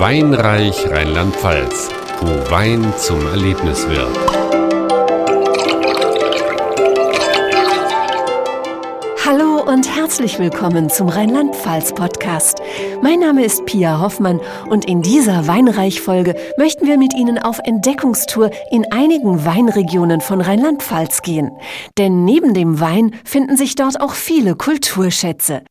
Weinreich Rheinland-Pfalz, wo Wein zum Erlebnis wird. Hallo und herzlich willkommen zum Rheinland-Pfalz-Podcast. Mein Name ist Pia Hoffmann und in dieser Weinreich-Folge möchten wir mit Ihnen auf Entdeckungstour in einigen Weinregionen von Rheinland-Pfalz gehen. Denn neben dem Wein finden sich dort auch viele Kulturschätze.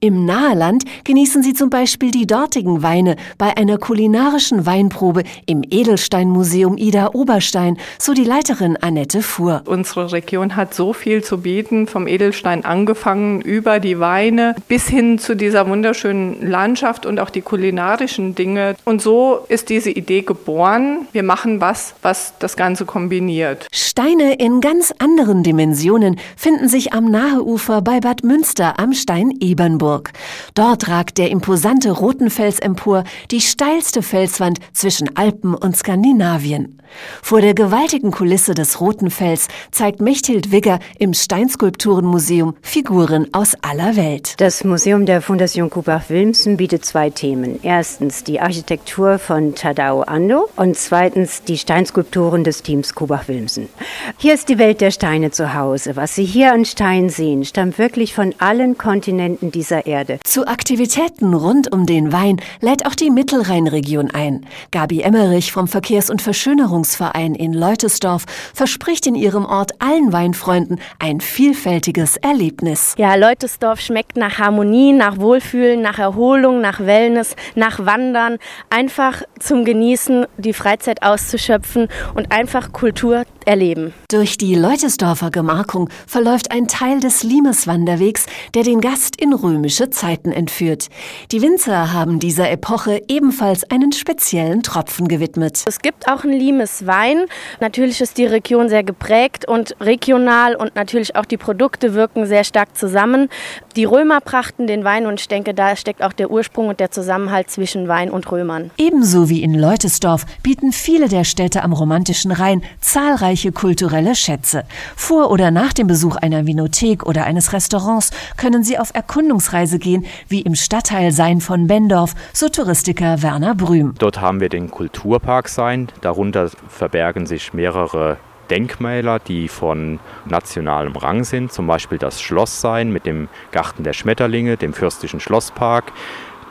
Im Naheland genießen Sie zum Beispiel die dortigen Weine bei einer kulinarischen Weinprobe im Edelsteinmuseum Ida Oberstein, so die Leiterin Annette Fuhr. Unsere Region hat so viel zu bieten, vom Edelstein angefangen über die Weine bis hin zu dieser wunderschönen Landschaft und auch die kulinarischen Dinge. Und so ist diese Idee geboren. Wir machen was, was das Ganze kombiniert. Steine in ganz anderen Dimensionen finden sich am Naheufer bei Bad Münster am Stein Eber. Ebernburg. Dort ragt der imposante Rotenfels empor, die steilste Felswand zwischen Alpen und Skandinavien. Vor der gewaltigen Kulisse des Rotenfels zeigt Mechthild Wigger im Steinskulpturenmuseum Figuren aus aller Welt. Das Museum der Fondation Kubach-Wilmsen bietet zwei Themen. Erstens die Architektur von Tadao Ando und zweitens die Steinskulpturen des Teams Kubach-Wilmsen. Hier ist die Welt der Steine zu Hause. Was Sie hier an Stein sehen, stammt wirklich von allen Kontinenten Planeten dieser Erde. Zu Aktivitäten rund um den Wein lädt auch die Mittelrheinregion ein. Gabi Emmerich vom Verkehrs- und Verschönerungsverein in Leutesdorf verspricht in ihrem Ort allen Weinfreunden ein vielfältiges Erlebnis. Ja, Leutesdorf schmeckt nach Harmonie, nach Wohlfühlen, nach Erholung, nach Wellness, nach Wandern. Einfach zum Genießen, die Freizeit auszuschöpfen und einfach Kultur erleben. Durch die Leutesdorfer Gemarkung verläuft ein Teil des Limes-Wanderwegs, der den Gast in römische Zeiten entführt. Die Winzer haben dieser Epoche ebenfalls einen speziellen Tropfen gewidmet. Es gibt auch einen Limes Wein. Natürlich ist die Region sehr geprägt und regional und natürlich auch die Produkte wirken sehr stark zusammen. Die Römer brachten den Wein und ich denke, da steckt auch der Ursprung und der Zusammenhalt zwischen Wein und Römern. Ebenso wie in Leutesdorf bieten viele der Städte am romantischen Rhein zahlreiche kulturelle Schätze. Vor oder nach dem Besuch einer Vinothek oder eines Restaurants können Sie auf Erkundungsreise gehen, wie im Stadtteil Sein von Bendorf, so Touristiker Werner Brüm. Dort haben wir den Kulturpark Sein. Darunter verbergen sich mehrere Denkmäler, die von nationalem Rang sind, zum Beispiel das Schloss Sein mit dem Garten der Schmetterlinge, dem fürstlichen Schlosspark,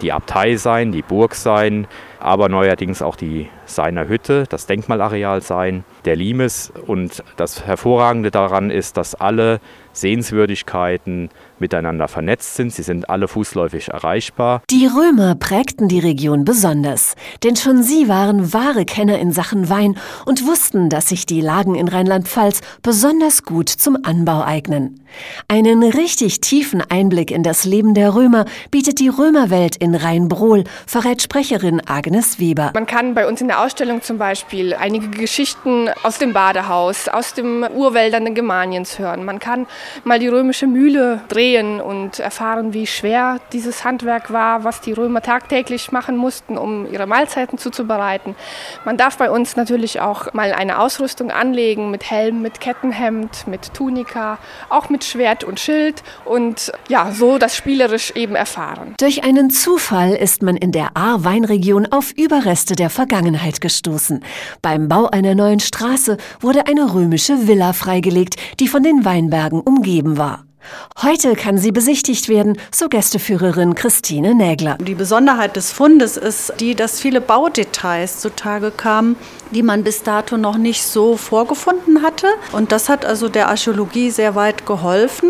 die Abtei Sein, die Burg Sein, aber neuerdings auch die Seiner Hütte, das Denkmalareal Sein, der Limes. Und das Hervorragende daran ist, dass alle Sehenswürdigkeiten miteinander vernetzt sind. Sie sind alle fußläufig erreichbar. Die Römer prägten die Region besonders, denn schon sie waren wahre Kenner in Sachen Wein und wussten, dass sich die Lagen in Rheinland-Pfalz besonders gut zum Anbau eignen. Einen richtig tiefen Einblick in das Leben der Römer bietet die Römerwelt in Rheinbrohl, verrät Sprecherin Agnes Weber. Man kann bei uns in der Ausstellung zum Beispiel einige Geschichten aus dem Badehaus, aus den Urwäldern der Germaniens hören. Man kann mal die römische Mühle drehen und erfahren, wie schwer dieses Handwerk war, was die Römer tagtäglich machen mussten, um ihre Mahlzeiten zuzubereiten. Man darf bei uns natürlich auch mal eine Ausrüstung anlegen mit Helm, mit Kettenhemd, mit Tunika, auch mit Schwert und Schild und ja, so das spielerisch eben erfahren. Durch einen Zufall ist man in der Ahr-Weinregion auf Überreste der Vergangenheit gestoßen. Beim Bau einer neuen Straße wurde eine römische Villa freigelegt, die von den Weinbergen umgeben war. Heute kann sie besichtigt werden, so Gästeführerin Christine Nägler. Die Besonderheit des Fundes ist die, dass viele Baudetails zutage kamen, die man bis dato noch nicht so vorgefunden hatte. Und das hat also der Archäologie sehr weit geholfen.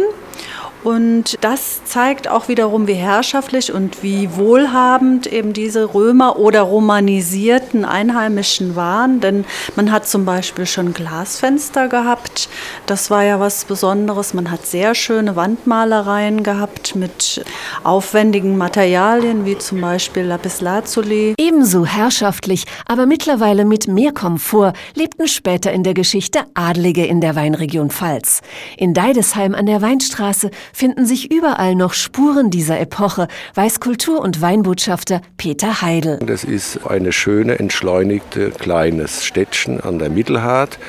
Und das zeigt auch wiederum, wie herrschaftlich und wie wohlhabend eben diese Römer oder romanisierten Einheimischen waren. Denn man hat zum Beispiel schon Glasfenster gehabt. Das war ja was Besonderes. Man hat sehr schöne Wandmalereien gehabt mit aufwendigen Materialien, wie zum Beispiel Lapislazuli. Ebenso herrschaftlich, aber mittlerweile mit mehr Komfort, lebten später in der Geschichte Adlige in der Weinregion Pfalz. In Deidesheim an der Weinstraße finden sich überall noch Spuren dieser Epoche, weiß Kultur- und Weinbotschafter Peter Heidel. Das ist eine schöne, entschleunigte kleines Städtchen an der Mittelhart.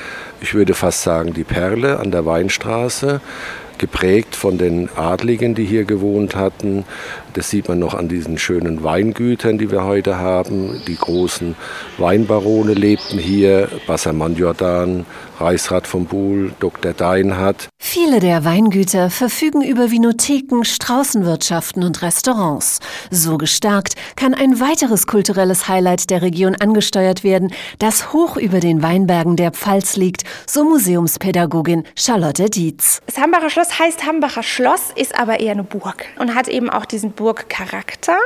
Ich würde fast sagen die Perle an der Weinstraße geprägt von den Adligen, die hier gewohnt hatten. Das sieht man noch an diesen schönen Weingütern, die wir heute haben. Die großen Weinbarone lebten hier, Bassermann Jordan, Reichsrat von Buhl, Dr. Deinhardt. Viele der Weingüter verfügen über Vinotheken, Straußenwirtschaften und Restaurants. So gestärkt kann ein weiteres kulturelles Highlight der Region angesteuert werden, das hoch über den Weinbergen der Pfalz liegt, so Museumspädagogin Charlotte Dietz. Das Hambacher Schloss heißt Hambacher Schloss, ist aber eher eine Burg und hat eben auch diesen Burgcharakter.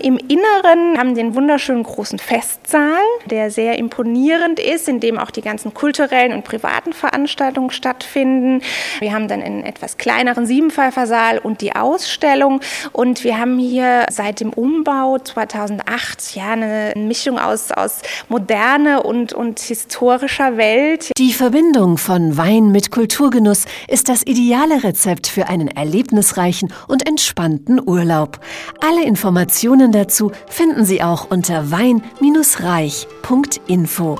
Im Inneren haben den wunderschönen großen Festsaal, der sehr imponierend ist, in dem auch die ganzen kulturellen und privaten Veranstaltungen stattfinden. Wir haben dann einen etwas kleineren Siebenpfeifersaal und die Ausstellung. Und wir haben hier seit dem Umbau 2008 ja eine Mischung aus, aus moderne und, und historischer Welt. Die Verbindung von Wein mit Kulturgenuss ist das ideale Rezept für einen erlebnisreichen und entspannten Urlaub. Alle Informationen dazu finden Sie auch unter wein-reich.info.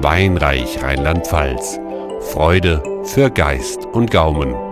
Weinreich Rheinland-Pfalz. Freude für Geist und Gaumen.